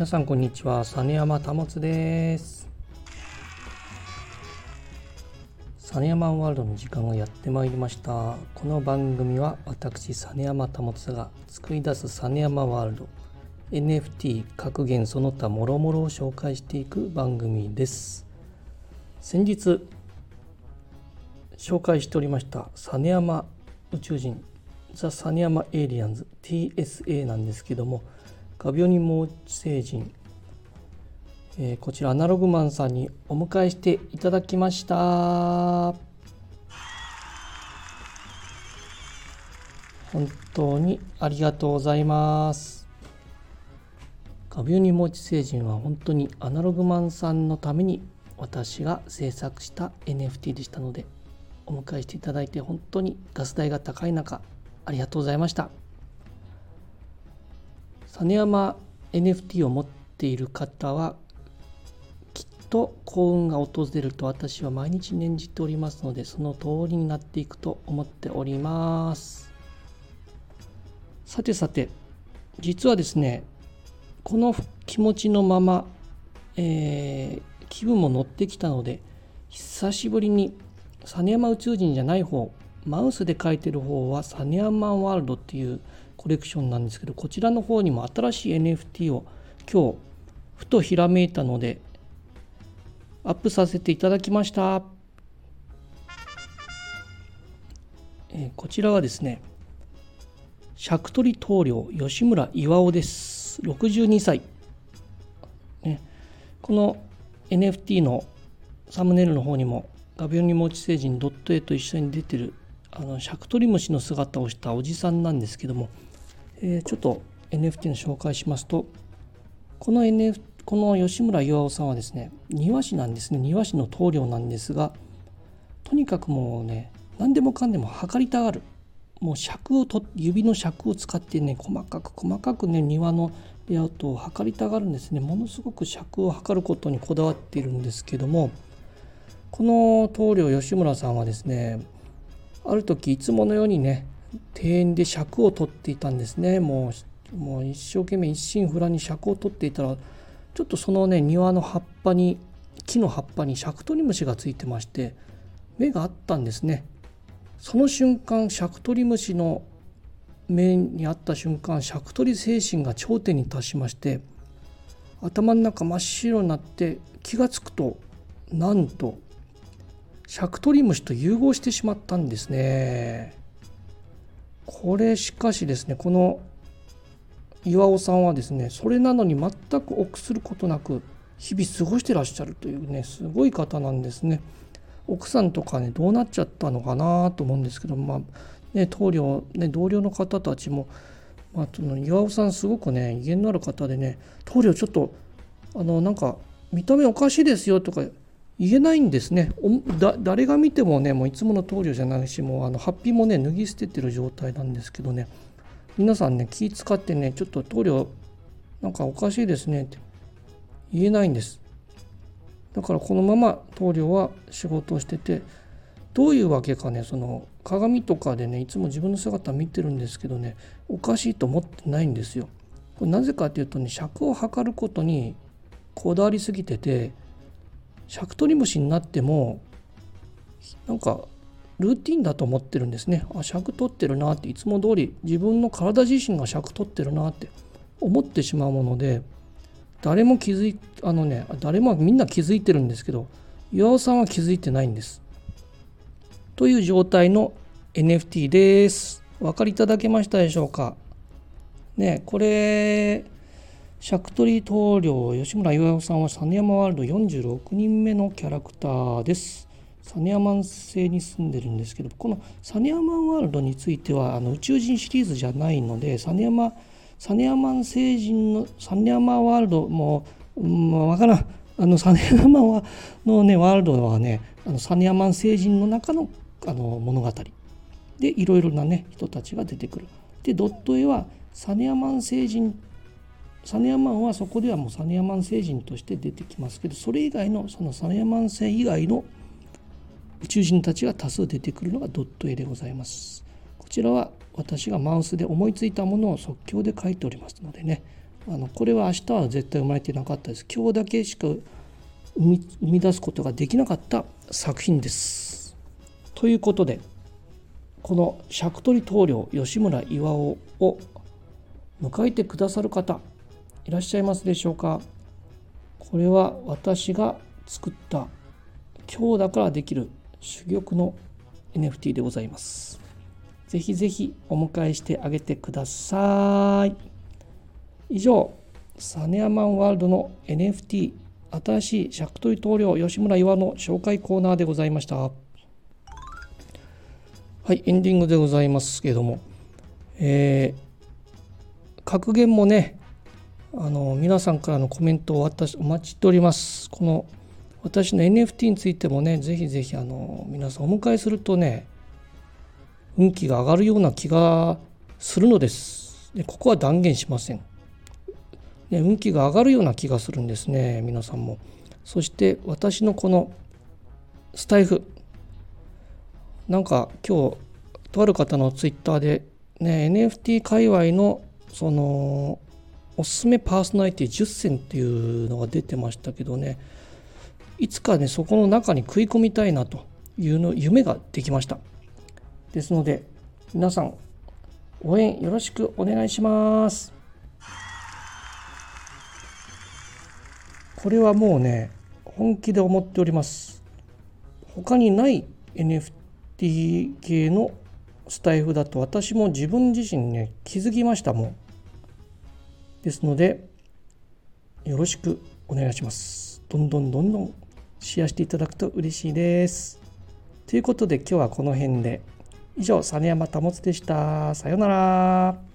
皆さんこんにちは。実山保です。実山ワールドの時間がやってまいりました。この番組は私実山保が作り出す実山ワールド。NFT 格言その他もろもろを紹介していく番組です。先日紹介しておりました実山宇宙人ザ・サニヤマ・エイリアンズ TSA なんですけどもガビオニモチ星人、えー、こちらアナログマンさんにお迎えしていただきました。本当にありがとうございます。ガビオニモチ星人は本当にアナログマンさんのために私が制作した NFT でしたのでお迎えしていただいて本当にガス代が高い中ありがとうございました。実山 NFT を持っている方はきっと幸運が訪れると私は毎日念じておりますのでその通りになっていくと思っております。さてさて実はですねこの気持ちのまま、えー、気分も乗ってきたので久しぶりに実山宇宙人じゃない方マウスで書いてる方はサニアンマワールドっていうコレクションなんですけどこちらの方にも新しい NFT を今日ふとひらめいたのでアップさせていただきました、えー、こちらはですね尺取棟梁吉村巌です。62歳、ね、この NFT のサムネイルの方にもガビオニモチ星人ドット A と一緒に出てるあのシャクトリムシの姿をしたおじさんなんですけども、えー、ちょっと NFT の紹介しますとこの NF この吉村巌さんはですね庭師なんですね。庭師の棟梁なんですがとにかくもうね何でもかんでも測りたがる。もう尺をと指の尺を使ってね細かく細かくね庭のレイアウトを測りたがるんですね。ものすごく尺を測ることにこだわっているんですけどもこの棟梁吉村さんはですねある時いつものようにね庭園で尺を取っていたんですねもうもう一生懸命一心不乱に尺を取っていたらちょっとそのね庭の葉っぱに木の葉っぱにシャクトリムシがついてまして目があったんですねその瞬間シャクトリムシの目にあった瞬間シャクトリ精神が頂点に達しまして頭の中真っ白になって気が付くとなんとシャクトリムシと融合してしまったんですね。これしかしですねこの岩尾さんはですねそれなのに全く臆することなく日々過ごしてらっしゃるというねすごい方なんですね。奥さんとかねどうなっちゃったのかなと思うんですけどまあね棟梁ね同僚の方たちも、まあ、その岩尾さんすごくね威厳のある方でね棟梁ちょっとあのなんか見た目おかしいですよとか言えないんですね。誰が見てもねもういつもの棟梁じゃないしもうあのハッピーもね脱ぎ捨ててる状態なんですけどね。皆さんね気使ってねちょっと棟梁なんかおかしいですねって言えないんです。だからこのまま棟梁は仕事をしててどういうわけかねその鏡とかでねいつも自分の姿見てるんですけどねおかしいと思ってないんですよ。これなぜかというとね尺を測ることにこだわりすぎててシャクトリムシになってもなんかルーティンだと思ってるんですね。あ尺取ってるなっていつも通り自分の体自身が尺取ってるなって思ってしまうもので誰も気づいあのね誰もみんな気づいてるんですけど岩尾さんは気づいてないんです。という状態の NFT です。お分かりいただけましたでしょうか？ねこれシャクトリ棟梁吉村岩尾さんは実山ワールド46人目のキャラクターです。実山星に住んでるんですけどこの実山ワールドについてはあの宇宙人シリーズじゃないので実山実山星人の実山ワールドもう、うん、分からんあの実山のねワールドはねあの実山星人の中のあの物語でいろいろなね人たちが出てくる。でドット絵は実山星人サネヤマンはそこではもうサネヤマン星人として出てきますけどそれ以外の。そのサネヤマン星以外の宇宙人たちが多数出てくるのがドット絵でございます。こちらは私がマウスで思いついたものを即興で書いておりますのでね。あのこれは明日は絶対生まれてなかったです。今日だけしか生み生み出すことができなかった作品です。ということでこの尺取棟梁吉村巌を迎えてくださる方。いらっしゃいますでしょうか？これは私が作った今日だからできる珠玉の NFT でございます。ぜひぜひお迎えしてあげてください。以上、サネアマンワールドの NFT 新しい尺取り棟梁吉村岩の紹介コーナーでございました。はい、エンディングでございますけども、えー、格言もね、あの皆さんからのコメントを私お待ちしております。この私の NFT についてもね、ぜひぜひあの皆さんお迎えするとね、運気が上がるような気がするのです。でここは断言しません、ね。運気が上がるような気がするんですね、皆さんも。そして私のこのスタイフ、なんか今日、とある方のツイッターで、ね、NFT 界隈のそのおすすめパーソナリティ10選っていうのが出てましたけどね。いつかねそこの中に食い込みたいなというの夢ができました。ですので皆さん応援よろしくお願いします。これはもうね本気で思っております。他にない NFT 系のスタイフだと私も自分自身ね気づきましたもん。ですのでよろしくお願いしますどんどんどんどんシェアしていただくと嬉しいですということで今日はこの辺で以上、実山保でした。さようなら。